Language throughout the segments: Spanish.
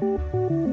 Muy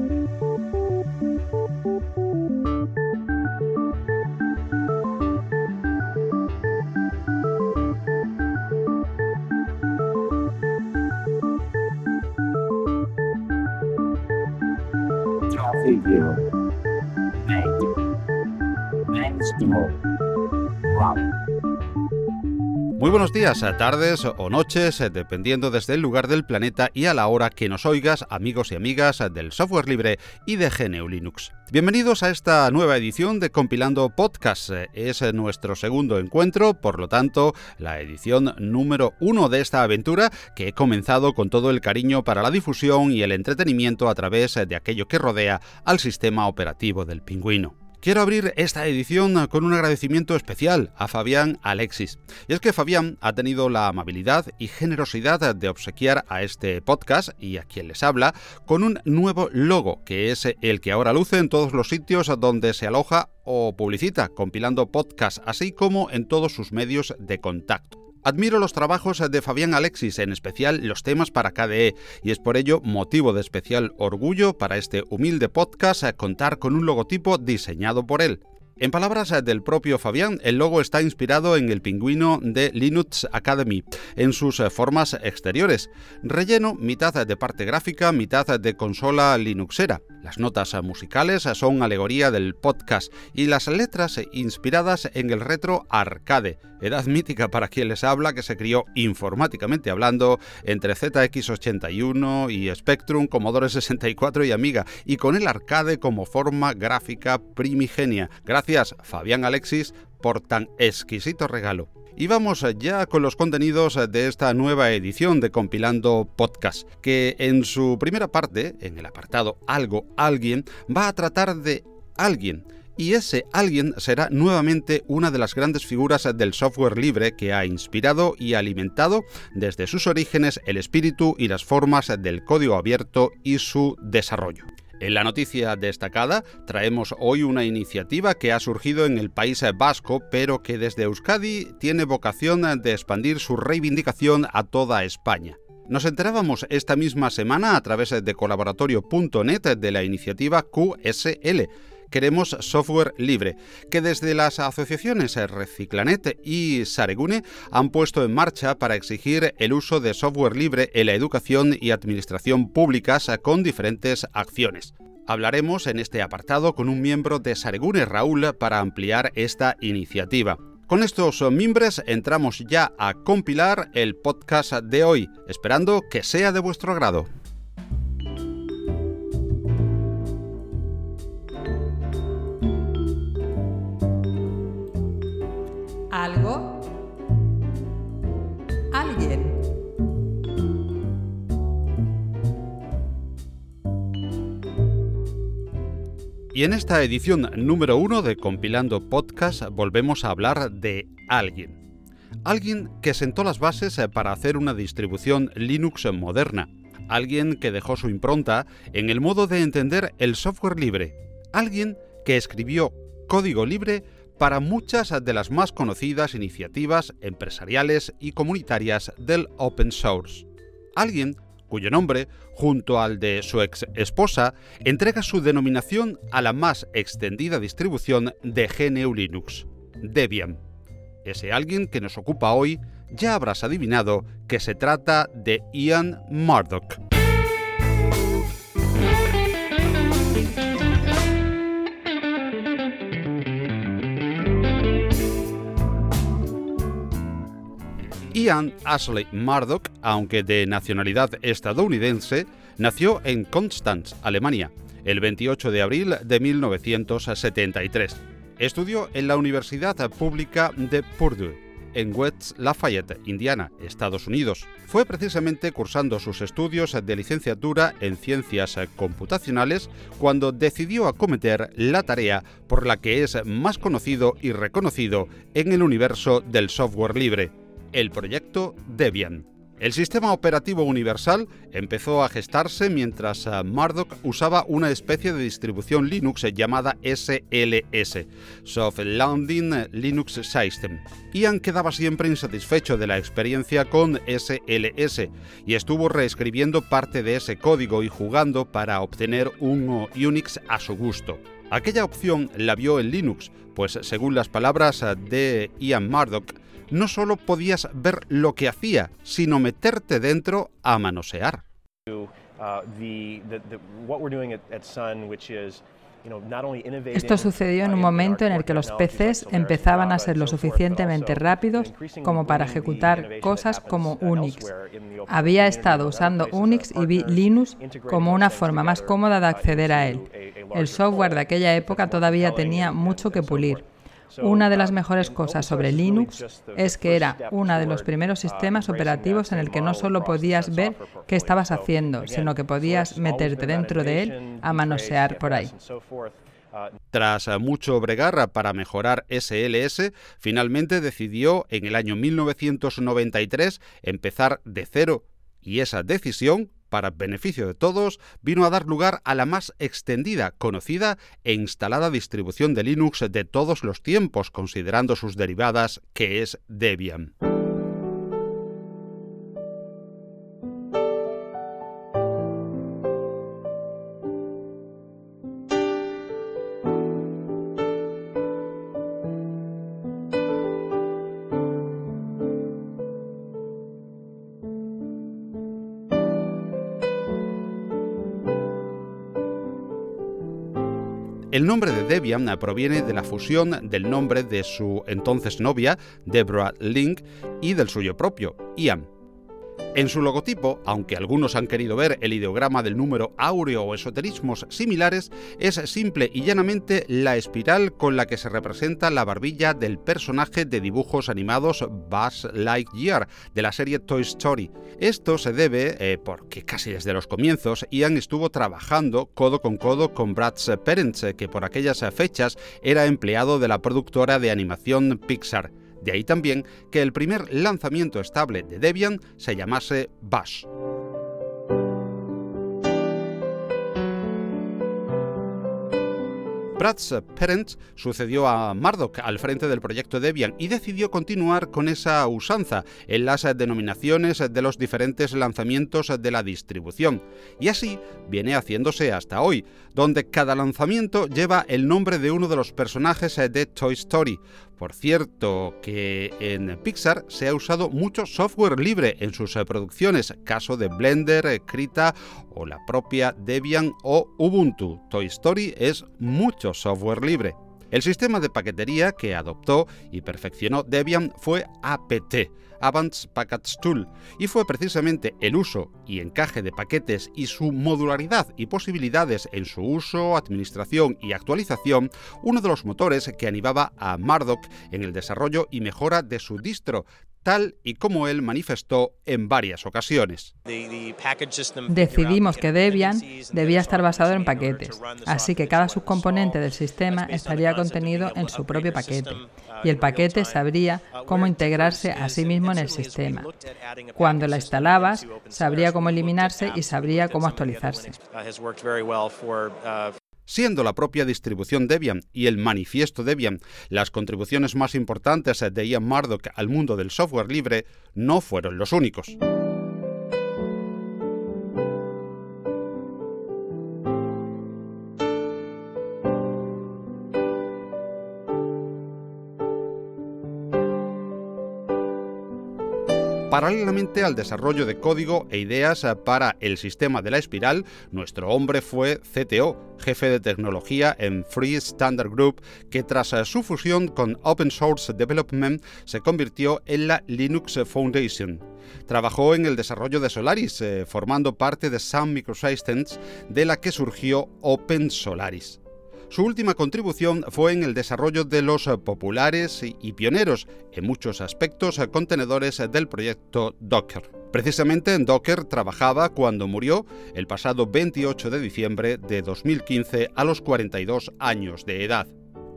buenos días, tardes o noches, dependiendo desde el lugar del planeta y a la hora que nos oigas, amigos y amigas del software libre y de GNU Linux. Bienvenidos a esta nueva edición de Compilando Podcast. Es nuestro segundo encuentro, por lo tanto, la edición número uno de esta aventura que he comenzado con todo el cariño para la difusión y el entretenimiento a través de aquello que rodea al sistema operativo del pingüino. Quiero abrir esta edición con un agradecimiento especial a Fabián Alexis. Y es que Fabián ha tenido la amabilidad y generosidad de obsequiar a este podcast y a quien les habla con un nuevo logo, que es el que ahora luce en todos los sitios donde se aloja o publicita, compilando podcasts, así como en todos sus medios de contacto. Admiro los trabajos de Fabián Alexis, en especial los temas para KDE, y es por ello motivo de especial orgullo para este humilde podcast contar con un logotipo diseñado por él. En palabras del propio Fabián, el logo está inspirado en el pingüino de Linux Academy, en sus formas exteriores. Relleno mitad de parte gráfica, mitad de consola Linuxera. Las notas musicales son alegoría del podcast y las letras inspiradas en el retro arcade, edad mítica para quien les habla que se crió informáticamente hablando entre ZX81 y Spectrum, Commodore 64 y Amiga, y con el arcade como forma gráfica primigenia. Gracias, Fabián Alexis, por tan exquisito regalo. Y vamos ya con los contenidos de esta nueva edición de Compilando Podcast, que en su primera parte, en el apartado Algo, Alguien, va a tratar de alguien. Y ese alguien será nuevamente una de las grandes figuras del software libre que ha inspirado y alimentado desde sus orígenes el espíritu y las formas del código abierto y su desarrollo. En la noticia destacada traemos hoy una iniciativa que ha surgido en el país vasco, pero que desde Euskadi tiene vocación de expandir su reivindicación a toda España. Nos enterábamos esta misma semana a través de colaboratorio.net de la iniciativa QSL, Queremos Software Libre, que desde las asociaciones Reciclanet y Saregune han puesto en marcha para exigir el uso de software libre en la educación y administración públicas con diferentes acciones. Hablaremos en este apartado con un miembro de Saregune, Raúl, para ampliar esta iniciativa. Con estos miembros entramos ya a compilar el podcast de hoy, esperando que sea de vuestro agrado. Y en esta edición número uno de Compilando Podcast volvemos a hablar de alguien. Alguien que sentó las bases para hacer una distribución Linux moderna. Alguien que dejó su impronta en el modo de entender el software libre. Alguien que escribió código libre para muchas de las más conocidas iniciativas empresariales y comunitarias del open source. Alguien cuyo nombre, junto al de su ex esposa, entrega su denominación a la más extendida distribución de GNU Linux, Debian. Ese alguien que nos ocupa hoy ya habrás adivinado que se trata de Ian Murdoch. Ian Ashley Murdoch, aunque de nacionalidad estadounidense, nació en Konstanz, Alemania, el 28 de abril de 1973. Estudió en la Universidad Pública de Purdue, en West Lafayette, Indiana, Estados Unidos. Fue precisamente cursando sus estudios de licenciatura en ciencias computacionales cuando decidió acometer la tarea por la que es más conocido y reconocido en el universo del software libre, el proyecto Debian. El sistema operativo universal empezó a gestarse mientras eh, Murdoch usaba una especie de distribución Linux llamada SLS, Soft Landing Linux System. Ian quedaba siempre insatisfecho de la experiencia con SLS y estuvo reescribiendo parte de ese código y jugando para obtener un Unix a su gusto. Aquella opción la vio en Linux, pues según las palabras de Ian Murdoch, no solo podías ver lo que hacía, sino meterte dentro a manosear. Esto sucedió en un momento en el que los PCs empezaban a ser lo suficientemente rápidos como para ejecutar cosas como Unix. Había estado usando Unix y vi Linux como una forma más cómoda de acceder a él. El software de aquella época todavía tenía mucho que pulir. Una de las mejores cosas sobre Linux es que era uno de los primeros sistemas operativos en el que no solo podías ver qué estabas haciendo, sino que podías meterte dentro de él a manosear por ahí. Tras mucho bregar para mejorar SLS, finalmente decidió en el año 1993 empezar de cero y esa decisión para beneficio de todos, vino a dar lugar a la más extendida, conocida e instalada distribución de Linux de todos los tiempos, considerando sus derivadas, que es Debian. Nombre de Debian proviene de la fusión del nombre de su entonces novia, Deborah Link, y del suyo propio, Ian. En su logotipo, aunque algunos han querido ver el ideograma del número áureo o esoterismos similares, es simple y llanamente la espiral con la que se representa la barbilla del personaje de dibujos animados Buzz Lightyear de la serie Toy Story. Esto se debe eh, porque casi desde los comienzos Ian estuvo trabajando codo con codo con Brad Parents, que por aquellas fechas era empleado de la productora de animación Pixar. De ahí también que el primer lanzamiento estable de Debian se llamase Bash. Brad's Parents sucedió a Murdoch al frente del proyecto Debian y decidió continuar con esa usanza en las denominaciones de los diferentes lanzamientos de la distribución. Y así viene haciéndose hasta hoy, donde cada lanzamiento lleva el nombre de uno de los personajes de Toy Story. Por cierto, que en Pixar se ha usado mucho software libre en sus producciones, caso de Blender, Krita o la propia Debian o Ubuntu. Toy Story es mucho software libre. El sistema de paquetería que adoptó y perfeccionó Debian fue APT, Advanced Package Tool, y fue precisamente el uso y encaje de paquetes y su modularidad y posibilidades en su uso, administración y actualización uno de los motores que animaba a Murdoch en el desarrollo y mejora de su distro, tal y como él manifestó en varias ocasiones. Decidimos que Debian debía estar basado en paquetes, así que cada subcomponente del sistema estaría contenido en su propio paquete, y el paquete sabría cómo integrarse a sí mismo en el sistema. Cuando la instalabas, sabría cómo eliminarse y sabría cómo actualizarse siendo la propia distribución Debian y el manifiesto Debian las contribuciones más importantes de Ian Murdoch al mundo del software libre, no fueron los únicos. Paralelamente al desarrollo de código e ideas para el sistema de la espiral, nuestro hombre fue CTO, jefe de tecnología en Free Standard Group, que tras su fusión con Open Source Development se convirtió en la Linux Foundation. Trabajó en el desarrollo de Solaris, eh, formando parte de Sun Microsystems, de la que surgió Open Solaris. Su última contribución fue en el desarrollo de los populares y pioneros, en muchos aspectos, contenedores del proyecto Docker. Precisamente en Docker trabajaba cuando murió el pasado 28 de diciembre de 2015 a los 42 años de edad.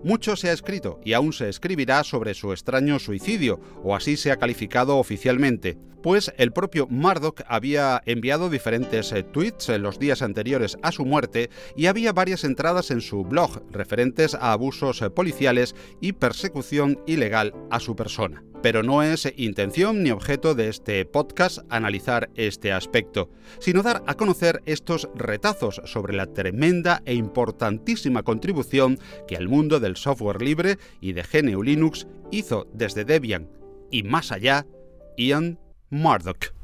Mucho se ha escrito y aún se escribirá sobre su extraño suicidio, o así se ha calificado oficialmente, pues el propio Murdoch había enviado diferentes eh, tweets en los días anteriores a su muerte y había varias entradas en su blog referentes a abusos eh, policiales y persecución ilegal a su persona. Pero no es intención ni objeto de este podcast analizar este aspecto, sino dar a conocer estos retazos sobre la tremenda e importantísima contribución que al mundo del software libre y de GNU Linux hizo desde Debian y más allá Ian Murdoch.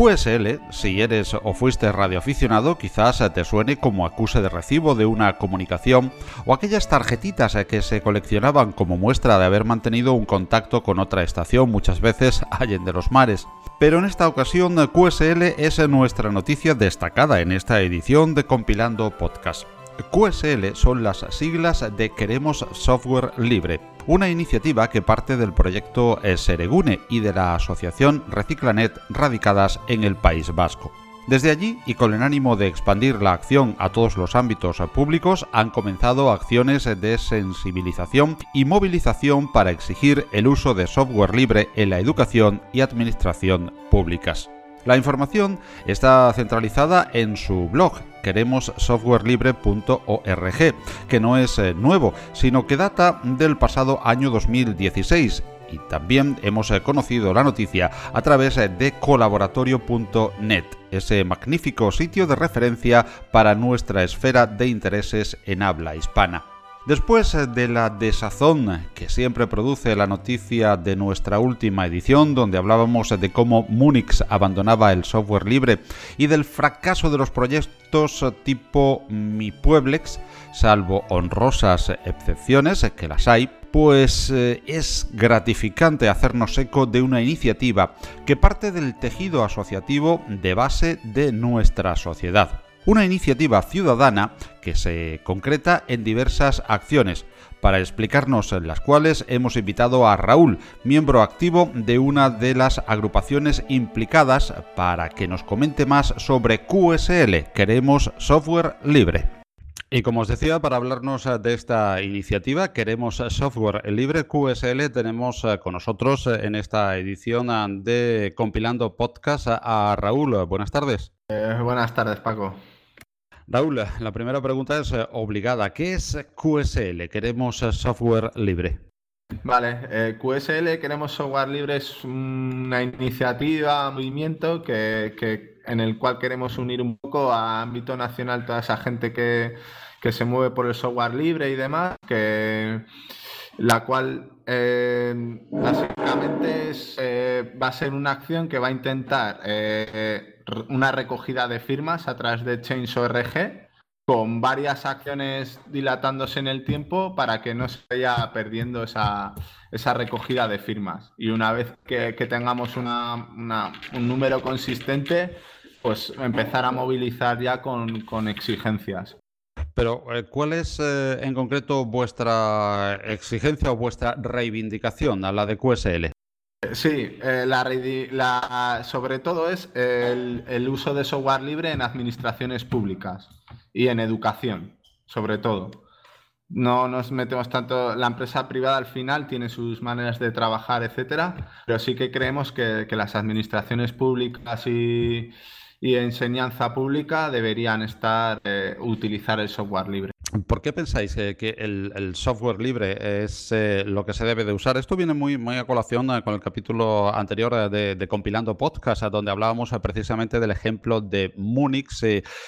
QSL, si eres o fuiste radioaficionado, quizás te suene como acuse de recibo de una comunicación o aquellas tarjetitas que se coleccionaban como muestra de haber mantenido un contacto con otra estación, muchas veces de los mares. Pero en esta ocasión QSL es nuestra noticia destacada en esta edición de Compilando Podcast. QSL son las siglas de Queremos Software Libre, una iniciativa que parte del proyecto Seregune y de la asociación Reciclanet radicadas en el País Vasco. Desde allí, y con el ánimo de expandir la acción a todos los ámbitos públicos, han comenzado acciones de sensibilización y movilización para exigir el uso de software libre en la educación y administración públicas. La información está centralizada en su blog queremossoftwarelibre.org, que no es eh, nuevo, sino que data del pasado año 2016 y también hemos eh, conocido la noticia a través eh, de colaboratorio.net, ese magnífico sitio de referencia para nuestra esfera de intereses en habla hispana. Después eh, de la desazón que siempre produce la noticia de nuestra última edición, donde hablábamos de cómo Munix abandonaba el software libre y del fracaso de los proyectos tipo Mi Pueblex, salvo honrosas excepciones, que las hay, pues eh, es gratificante hacernos eco de una iniciativa que parte del tejido asociativo de base de nuestra sociedad una iniciativa ciudadana que se concreta en diversas acciones, para explicarnos las cuales hemos invitado a Raúl, miembro activo de una de las agrupaciones implicadas, para que nos comente más sobre QSL, queremos software libre. Y como os decía, para hablarnos de esta iniciativa, queremos software libre QSL, tenemos con nosotros en esta edición de Compilando Podcast a Raúl. Buenas tardes. Eh, buenas tardes, Paco. Raúl, la primera pregunta es eh, obligada. ¿Qué es QSL? Queremos eh, software libre. Vale, eh, QSL, queremos software libre, es una iniciativa, movimiento que, en el cual queremos unir un poco a ámbito nacional toda esa gente que, se mueve por el software libre y demás, que la cual básicamente va a ser una acción que va a intentar una recogida de firmas a través de Change.org con varias acciones dilatándose en el tiempo para que no se vaya perdiendo esa, recogida de firmas. Y una vez que, tengamos un número consistente, pues empezar a movilizar ya con, exigencias. Pero, eh, ¿cuál es eh, en concreto vuestra exigencia o vuestra reivindicación a la de QSL? Sí, eh, la, sobre todo es el, uso de software libre en administraciones públicas y en educación, sobre todo. No nos metemos tanto, la empresa privada al final tiene sus maneras de trabajar, etcétera, pero sí que creemos que, las administraciones públicas y, enseñanza pública deberían estar, eh, utilizar el software libre. ¿Por qué pensáis que el, software libre es eh, lo que se debe de usar? Esto viene muy, muy a colación eh, con el capítulo anterior eh, de, Compilando Podcast, donde hablábamos precisamente del ejemplo de Munix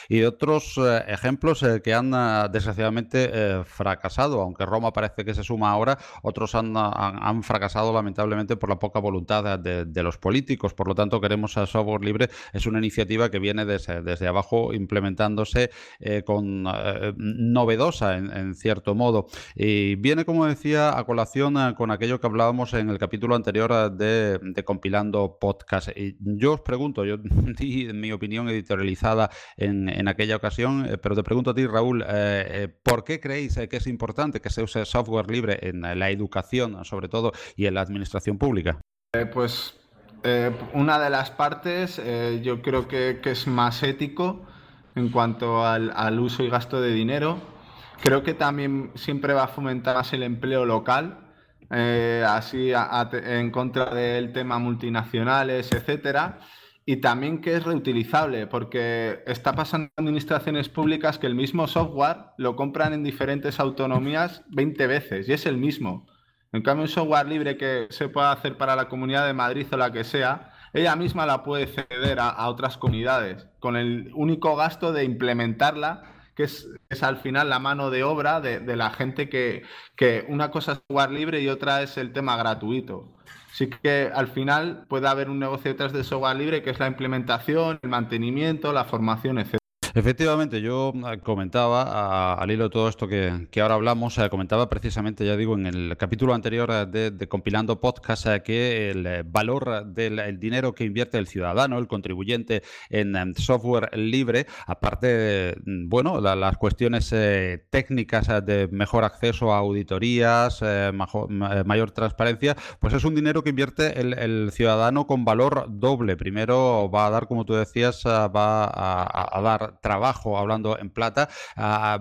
y de otros ejemplos que han desgraciadamente fracasado. Aunque Roma parece que se suma ahora, otros han, fracasado lamentablemente por la poca voluntad de, los políticos. Por lo tanto, queremos a software libre. Es una iniciativa que viene desde, desde abajo implementándose con novedades en, cierto modo. Y viene, como decía, a colación eh, con aquello que hablábamos en el capítulo anterior eh, de, Compilando Podcast. Y yo os pregunto, yo di mi opinión editorializada en, aquella ocasión, eh, pero te pregunto a ti, Raúl, ¿por qué creéis que es importante que se use software libre en la educación, sobre todo, y en la administración pública? pues una de las partes yo creo que, es más ético en cuanto al, al, uso y gasto de dinero. Creo que también siempre va a fomentar más el empleo local, eh, así en contra del tema multinacionales, etcétera. Y también que es reutilizable, porque está pasando en administraciones públicas que el mismo software lo compran en diferentes autonomías 20 veces y es el mismo. En cambio, un software libre que se pueda hacer para la comunidad de Madrid o la que sea, ella misma la puede ceder a, a otras comunidades, con el único gasto de implementarla que es, al final la mano de obra de, la gente que, que, una cosa es jugar libre y otra es el tema gratuito. Sí que al final puede haber un negocio detrás de software libre que es la implementación, el mantenimiento, la formación, etc. Efectivamente, yo eh, comentaba, al hilo de todo esto que, ahora hablamos, eh, comentaba precisamente, ya digo, en el capítulo anterior eh, de, Compilando Podcast, que el valor del dinero que invierte el ciudadano, el contribuyente en, software libre, aparte mm, bueno, las cuestiones técnicas de mejor acceso a auditorías, mayor transparencia, pues es un dinero que invierte el, ciudadano con valor doble. Primero va a dar, como tú decías, va a dar trabajo, hablando en plata,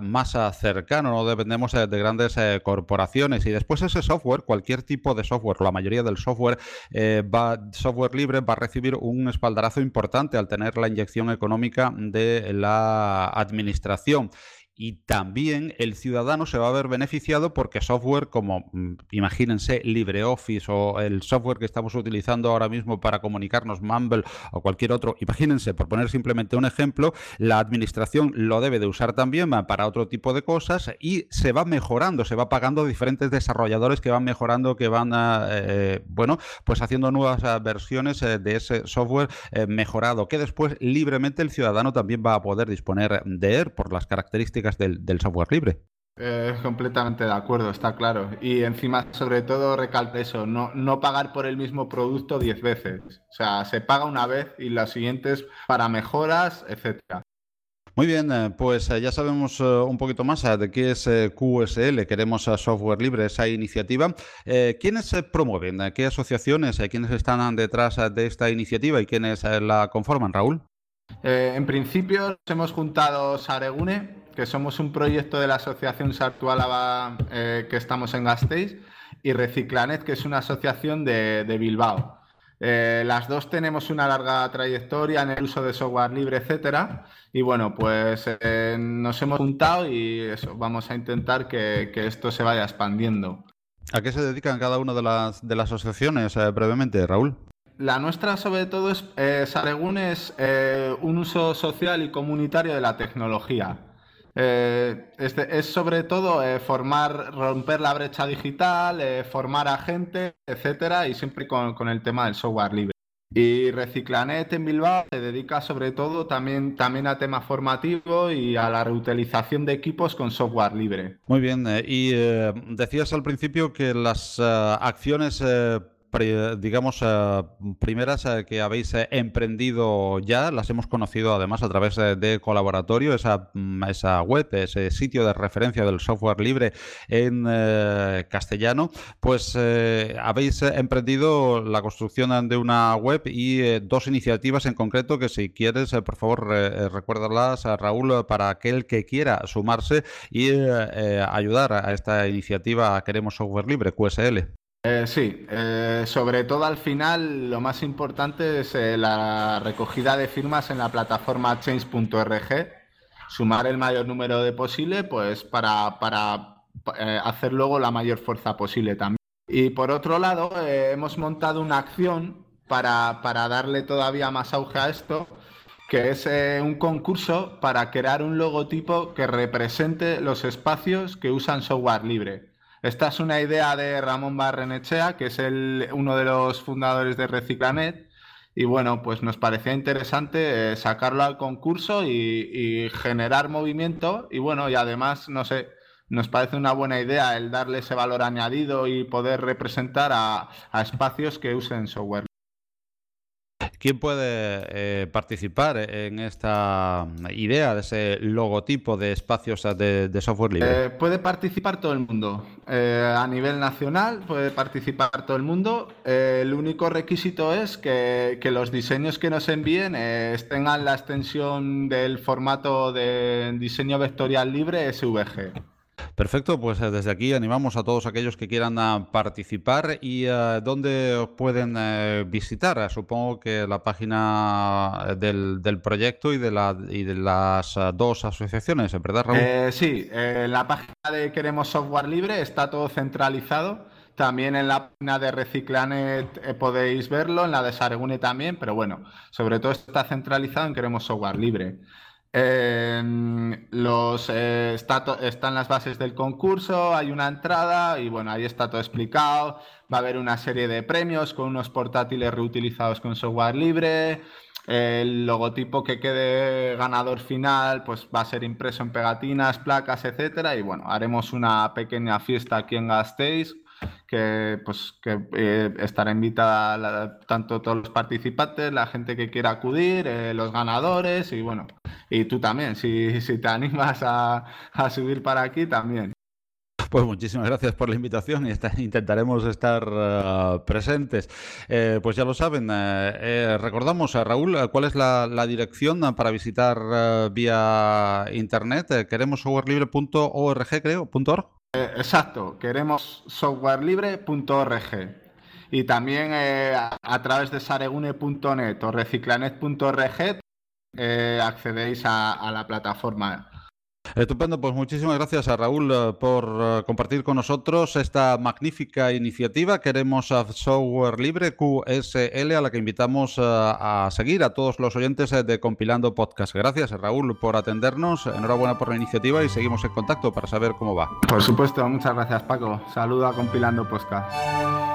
más cercano, no dependemos eh, de grandes eh, corporaciones. Y después ese software, cualquier tipo de software, la mayoría del software, eh, va, software libre va a recibir un espaldarazo importante al tener la inyección económica de la administración y también el ciudadano se va a ver beneficiado porque software como, mm, imagínense, LibreOffice o el software que estamos utilizando ahora mismo para comunicarnos, Mumble o cualquier otro, imagínense, por poner simplemente un ejemplo, la administración lo debe de usar también para otro tipo de cosas y se va mejorando, se va pagando diferentes desarrolladores que van mejorando, que van, eh, bueno, pues haciendo nuevas eh, versiones eh, de ese software mejorado, que después libremente el ciudadano también va a poder disponer de él por las características del, software libre. Eh, completamente de acuerdo, está claro. Y encima, sobre todo, recalco eso, no, no pagar por el mismo producto 10 veces. O sea, se paga una vez y las siguientes para mejoras, etcétera. Muy bien, eh, pues eh, ya sabemos un poquito más de qué es QSL, queremos software libre, esa iniciativa. ¿Quiénes promueven? ¿Qué asociaciones? ¿Quiénes están detrás de esta iniciativa y quiénes la conforman, Raúl? en principio nos hemos juntado Saregune, que somos un proyecto de la Asociación Sartuálava eh, que estamos en Gasteiz, y Reciclanet, que es una asociación de, Bilbao. Eh, las dos tenemos una larga trayectoria en el uso de software libre, etcétera. Y bueno, pues eh, nos hemos juntado y eso, vamos a intentar que, esto se vaya expandiendo. ¿A qué se dedican cada una de las, de las asociaciones brevemente, Raúl? La nuestra, sobre todo, es, Saregún es un uso social y comunitario de la tecnología. Eh, este, es sobre todo eh, formar, romper la brecha digital, eh, formar a gente, etcétera, y siempre con, el tema del software libre. Y Reciclanet en Bilbao se dedica sobre todo también, también a tema formativo y a la reutilización de equipos con software libre. Muy bien, y decías al principio que las acciones digamos, eh, primeras eh, que habéis eh, emprendido ya, las hemos conocido además a través de Colaboratorio, esa, mm, esa web, ese sitio de referencia del software libre en castellano, pues habéis emprendido la construcción de una web y dos iniciativas en concreto que si quieres, por favor, recuérdalas a Raúl para aquel que quiera sumarse y ayudar a esta iniciativa Queremos Software Libre, QSL. Eh, sí, eh, sobre todo al final lo más importante es eh, la recogida de firmas en la plataforma change.org. sumar el mayor número de posible, pues para, para eh, hacer luego la mayor fuerza posible también. Y por otro lado, hemos montado una acción para, para, darle todavía más auge a esto, que es un concurso para crear un logotipo que represente los espacios que usan software libre. Esta es una idea de Ramón Barrenechea, que es el, uno de los fundadores de Reciclanet, y bueno, pues nos parecía interesante eh, sacarlo al concurso y, generar movimiento y bueno, y además, no sé, nos parece una buena idea el darle ese valor añadido y poder representar a espacios que usen software. ¿Quién puede eh, participar en esta idea de ese logotipo de espacios de, software libre? Eh, puede participar todo el mundo. Eh, a nivel nacional puede participar todo el mundo. el único requisito es que, que, los diseños que nos envíen tengan la extensión del formato de diseño vectorial libre SVG. Perfecto, pues eh, desde aquí animamos a todos aquellos que quieran ah, participar y uh, dónde pueden eh, visitar. Supongo que la página del, proyecto y de, la, y de las ah, dos asociaciones, ¿verdad, Raúl? sí, en la página de Queremos Software Libre está todo centralizado. También en la página de Reciclanet podéis verlo, en la de Saregune también, pero bueno, sobre todo está centralizado en Queremos Software Libre. Eh, los, están las bases del concurso, hay una entrada y bueno, ahí está todo explicado. Va a haber una serie de premios con unos portátiles reutilizados con software libre. El logotipo que quede ganador final pues va a ser impreso en pegatinas, placas, etcétera. Y bueno, haremos una pequeña fiesta aquí en Gasteiz que, pues, que eh, estará invitada tanto todos los participantes, la gente que quiera acudir, eh, los ganadores y bueno, y tú también, si, si te animas a, subir para aquí también. Pues muchísimas gracias por la invitación y intentaremos estar eh, presentes. pues ya lo saben, recordamos a Raúl cuál es la, dirección para visitar vía internet. Queremos softwarelibre.org, creo, .org. Eh, exacto, queremos softwarelibre.org. Y también eh, a, través de saregune.net o reciclanet.org eh, accedéis a la plataforma. Estupendo, pues muchísimas gracias a Raúl eh, por eh, compartir con nosotros esta magnífica iniciativa. Queremos a Software Libre QSL, a la que invitamos eh, a seguir a todos los oyentes de Compilando Podcast. Gracias, Raúl, por atendernos. Enhorabuena por la iniciativa y seguimos en contacto para saber cómo va. Por supuesto, muchas gracias, Paco. Saludo a Compilando Podcast.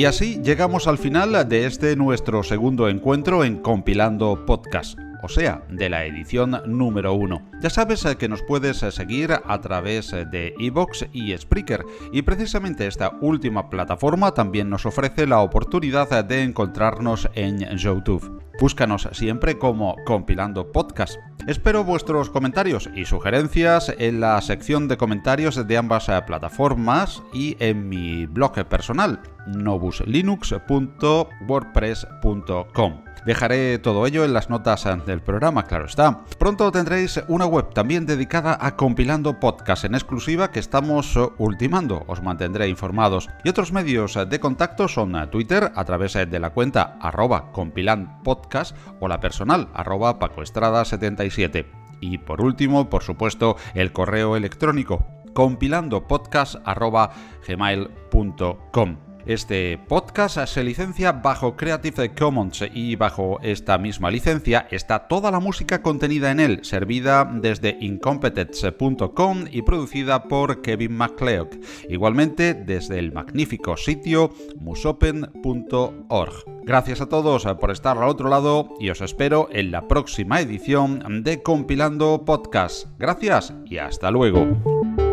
Y así llegamos al final de este nuestro segundo encuentro en Compilando Podcast o sea, de la edición número 1. Ya sabes eh, que nos puedes eh, seguir a través eh, de Evox y Spreaker, y precisamente esta última plataforma también nos ofrece la oportunidad de encontrarnos en YouTube. Búscanos siempre como Compilando Podcast. Espero vuestros comentarios y sugerencias en la sección de comentarios de ambas plataformas y en mi blog personal nobuslinux.wordpress.com. Dejaré todo ello en las notas del programa, claro está. Pronto tendréis una web también dedicada a compilando podcast en exclusiva que estamos ultimando, os mantendré informados. Y otros medios de contacto son Twitter a través de la cuenta arroba compilandpodcast o la personal arroba pacoestrada77. Y por último, por supuesto, el correo electrónico compilandopodcast.gmail.com. Este podcast se licencia bajo Creative Commons y bajo esta misma licencia está toda la música contenida en él, servida desde incompetence.com y producida por Kevin MacLeod. Igualmente desde el magnífico sitio musopen.org. Gracias a todos por estar al otro lado y os espero en la próxima edición de Compilando Podcast. Gracias y hasta luego.